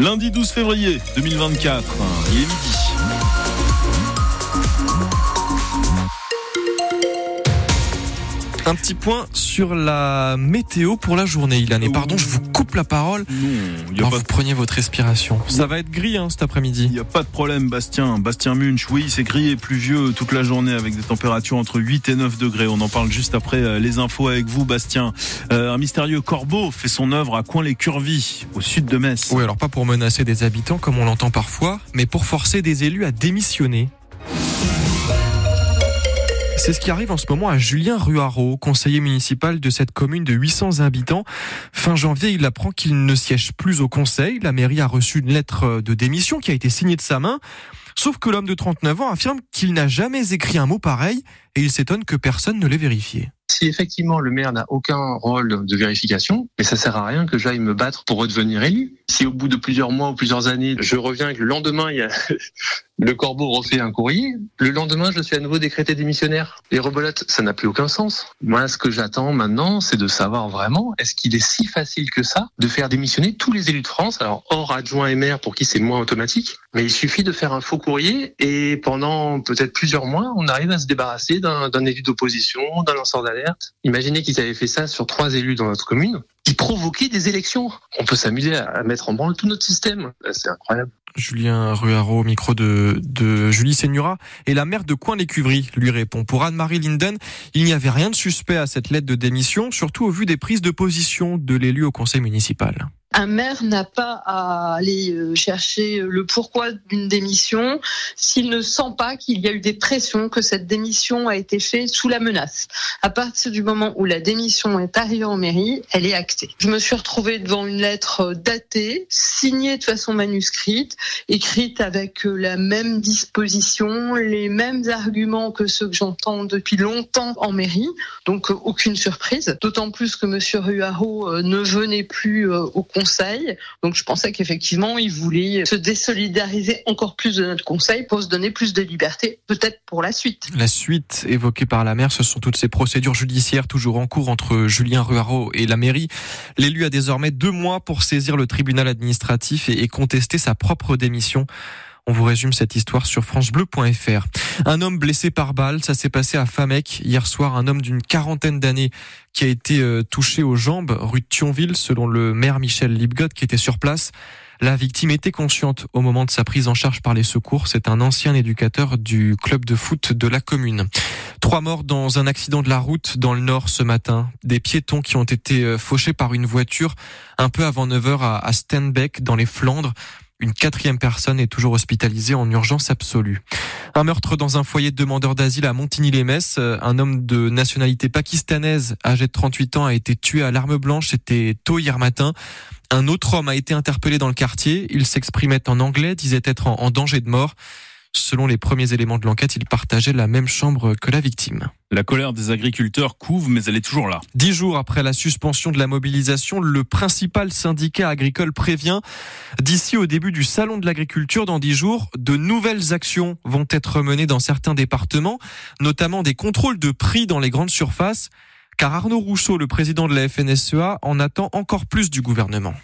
Lundi 12 février 2024, il est midi. Un petit point sur la météo pour la journée, Ilan. Et pardon, je vous coupe la parole. Non, il Alors vous preniez votre respiration. Ça va être gris hein, cet Il après-midi. n'y a pas de problème, Bastien. Bastien Munch, oui, c'est gris et pluvieux toute la journée avec des températures entre 8 et 9 degrés. On en parle juste après euh, les infos avec vous, Bastien. Euh, un mystérieux corbeau fait son œuvre à Coin-les-Curvis, au sud de Metz. Oui, alors pas pour menacer des habitants comme on l'entend parfois, mais pour forcer des élus à démissionner. C'est ce qui arrive en ce moment à Julien Ruaro, conseiller municipal de cette commune de 800 habitants. Fin janvier, il apprend qu'il ne siège plus au conseil. La mairie a reçu une lettre de démission qui a été signée de sa main. Sauf que l'homme de 39 ans affirme qu'il n'a jamais écrit un mot pareil et il s'étonne que personne ne l'ait vérifié. Si effectivement le maire n'a aucun rôle de vérification, mais ça sert à rien que j'aille me battre pour redevenir élu. Si au bout de plusieurs mois ou plusieurs années, je reviens et que le lendemain, il y a le corbeau refait un courrier, le lendemain, je suis à nouveau décrété démissionnaire. Les rebolotes, ça n'a plus aucun sens. Moi, ce que j'attends maintenant, c'est de savoir vraiment, est-ce qu'il est si facile que ça de faire démissionner tous les élus de France, alors hors adjoint et maire pour qui c'est moins automatique, mais il suffit de faire un faux courrier et pendant peut-être plusieurs mois, on arrive à se débarrasser d'un élu d'opposition, d'un lanceur d'alerte. Imaginez qu'ils avaient fait ça sur trois élus dans notre commune, qui provoquaient des élections. On peut s'amuser à mettre en branle tout notre système. C'est incroyable. Julien Ruaro micro de, Julie Seigneura et la maire de Coin-les-Cuveries lui répond. Pour Anne-Marie Linden, il n'y avait rien de suspect à cette lettre de démission, surtout au vu des prises de position de l'élu au conseil municipal. Un maire n'a pas à aller euh, chercher le pourquoi d'une démission s'il ne sent pas qu'il y a eu des pressions, que cette démission a été faite sous la menace. À partir du moment où la démission est arrivée en mairie, elle est actée. Je me suis retrouvée devant une lettre datée, signée de façon manuscrite, écrite avec euh, la même disposition, les mêmes arguments que ceux que j'entends depuis longtemps en mairie. Donc euh, aucune surprise. D'autant plus que Monsieur Ruaro euh, ne venait plus euh, au. Donc je pensais qu'effectivement il voulait se désolidariser encore plus de notre conseil pour se donner plus de liberté, peut-être pour la suite. La suite évoquée par la maire, ce sont toutes ces procédures judiciaires toujours en cours entre Julien Ruaro et la mairie. L'élu a désormais deux mois pour saisir le tribunal administratif et, et contester sa propre démission. On vous résume cette histoire sur francebleu.fr. Un homme blessé par balle, ça s'est passé à Famec hier soir. Un homme d'une quarantaine d'années qui a été euh, touché aux jambes rue de Thionville, selon le maire Michel Libgot qui était sur place. La victime était consciente au moment de sa prise en charge par les secours. C'est un ancien éducateur du club de foot de la commune. Trois morts dans un accident de la route dans le nord ce matin. Des piétons qui ont été euh, fauchés par une voiture un peu avant 9h à, à Stenbeck dans les Flandres. Une quatrième personne est toujours hospitalisée en urgence absolue. Un meurtre dans un foyer de demandeurs d'asile à Montigny-les-Metz. Un homme de nationalité pakistanaise, âgé de 38 ans, a été tué à l'arme blanche. C'était tôt hier matin. Un autre homme a été interpellé dans le quartier. Il s'exprimait en anglais, disait être en danger de mort. Selon les premiers éléments de l'enquête, il partageait la même chambre que la victime. La colère des agriculteurs couve, mais elle est toujours là. Dix jours après la suspension de la mobilisation, le principal syndicat agricole prévient d'ici au début du salon de l'agriculture dans dix jours, de nouvelles actions vont être menées dans certains départements, notamment des contrôles de prix dans les grandes surfaces, car Arnaud Rousseau, le président de la FNSEA, en attend encore plus du gouvernement.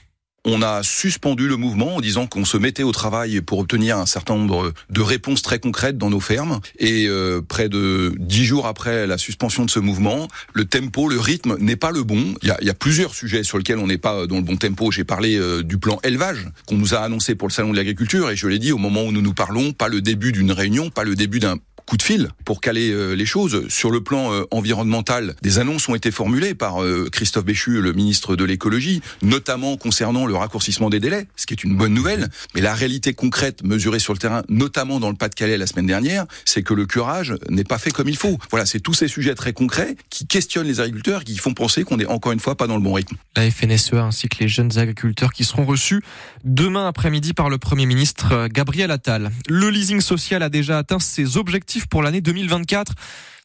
On a suspendu le mouvement en disant qu'on se mettait au travail pour obtenir un certain nombre de réponses très concrètes dans nos fermes. Et euh, près de dix jours après la suspension de ce mouvement, le tempo, le rythme n'est pas le bon. Il y a, y a plusieurs sujets sur lesquels on n'est pas dans le bon tempo. J'ai parlé euh, du plan élevage qu'on nous a annoncé pour le salon de l'agriculture et je l'ai dit au moment où nous nous parlons, pas le début d'une réunion, pas le début d'un coup de fil pour caler euh, les choses. Sur le plan euh, environnemental, des annonces ont été formulées par euh, Christophe Béchu, le ministre de l'écologie, notamment concernant le raccourcissement des délais, ce qui est une bonne nouvelle. Mais la réalité concrète mesurée sur le terrain, notamment dans le Pas-de-Calais la semaine dernière, c'est que le curage n'est pas fait comme il faut. Voilà, c'est tous ces sujets très concrets qui questionnent les agriculteurs, qui font penser qu'on est encore une fois pas dans le bon rythme. La FNSEA ainsi que les jeunes agriculteurs qui seront reçus demain après-midi par le Premier ministre Gabriel Attal. Le leasing social a déjà atteint ses objectifs pour l'année 2024.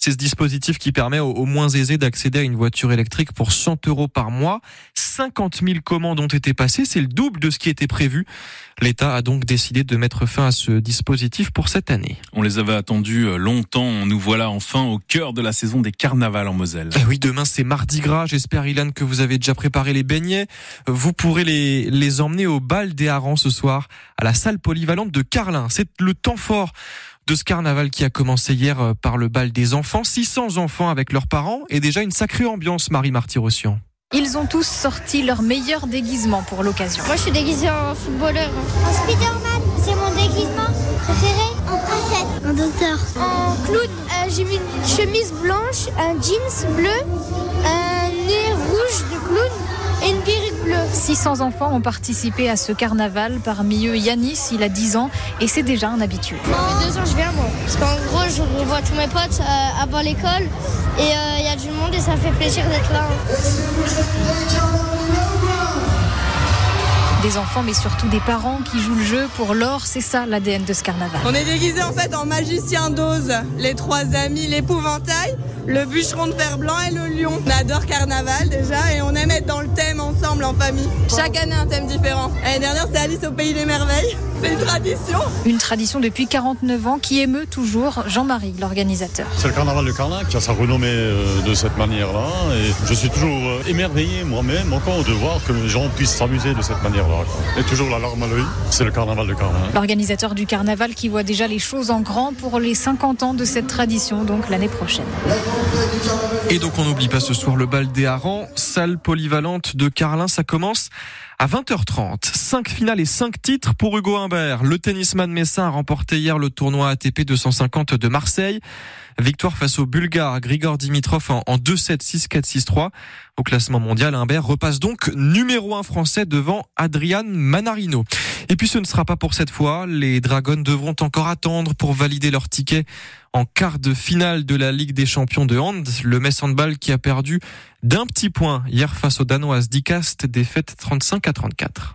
C'est ce dispositif qui permet aux moins aisés d'accéder à une voiture électrique pour 100 euros par mois. 50 000 commandes ont été passées, c'est le double de ce qui était prévu. L'État a donc décidé de mettre fin à ce dispositif pour cette année. On les avait attendus euh, longtemps, nous voilà enfin au cœur de la saison des carnavals en Moselle. Eh oui, demain c'est Mardi Gras, j'espère Ilan que vous avez déjà préparé les beignets. Vous pourrez les, les emmener au bal des harengs ce soir à la salle polyvalente de Carlin. C'est le temps fort de ce carnaval qui a commencé hier euh, par le bal des enfants. 600 enfants avec leurs parents et déjà une sacrée ambiance, Marie Martyrossian. Ils ont tous sorti leur meilleur déguisement pour l'occasion. Moi, je suis déguisé en footballeur. En Spider-Man, c'est mon déguisement préféré. En princesse. En docteur. En clown. Euh, J'ai mis une chemise blanche, un jeans bleu, un nez rouge de clown et une perruque bleue. 600 enfants ont participé à ce carnaval, parmi eux Yanis, il a 10 ans et c'est déjà un habitué. Depuis deux ans, je viens moi. Parce qu'en gros, je revois tous mes potes euh, avant l'école et euh, il y a du monde et ça fait plaisir d'être là. Des enfants, mais surtout des parents qui jouent le jeu pour l'or, c'est ça l'ADN de ce carnaval. On est déguisés en fait en magicien d'ose, les trois amis, l'épouvantail, le bûcheron de fer blanc et le lion. On adore carnaval déjà et on aime être dans le thème ensemble en famille. Chaque année un thème différent. L'année dernière c'était Alice au pays des merveilles. C'est une tradition. Une tradition depuis 49 ans qui émeut toujours Jean-Marie, l'organisateur. C'est le carnaval de Carlin qui a sa renommée euh, de cette manière-là. Et je suis toujours euh, émerveillé moi-même encore de voir que les gens puissent s'amuser de cette manière-là. Et toujours la larme à l'œil, c'est le carnaval de Carlin. L'organisateur du carnaval qui voit déjà les choses en grand pour les 50 ans de cette tradition, donc l'année prochaine. Et donc on n'oublie pas ce soir le bal des harengs, salle polyvalente de Carlin, ça commence à 20h30. 5 finales et 5 titres pour Hugo Humbert. Le tennisman messin a remporté hier le tournoi ATP 250 de Marseille. Victoire face au Bulgare Grigor Dimitrov en 2-7, 6-4, 6-3. Au classement mondial, Humbert repasse donc numéro 1 français devant Adrian Manarino. Et puis ce ne sera pas pour cette fois. Les Dragons devront encore attendre pour valider leur ticket en quart de finale de la Ligue des champions de hand. Le Metz Handball qui a perdu d'un petit point hier face aux Danoises d'Icast, défaite 35 à 34.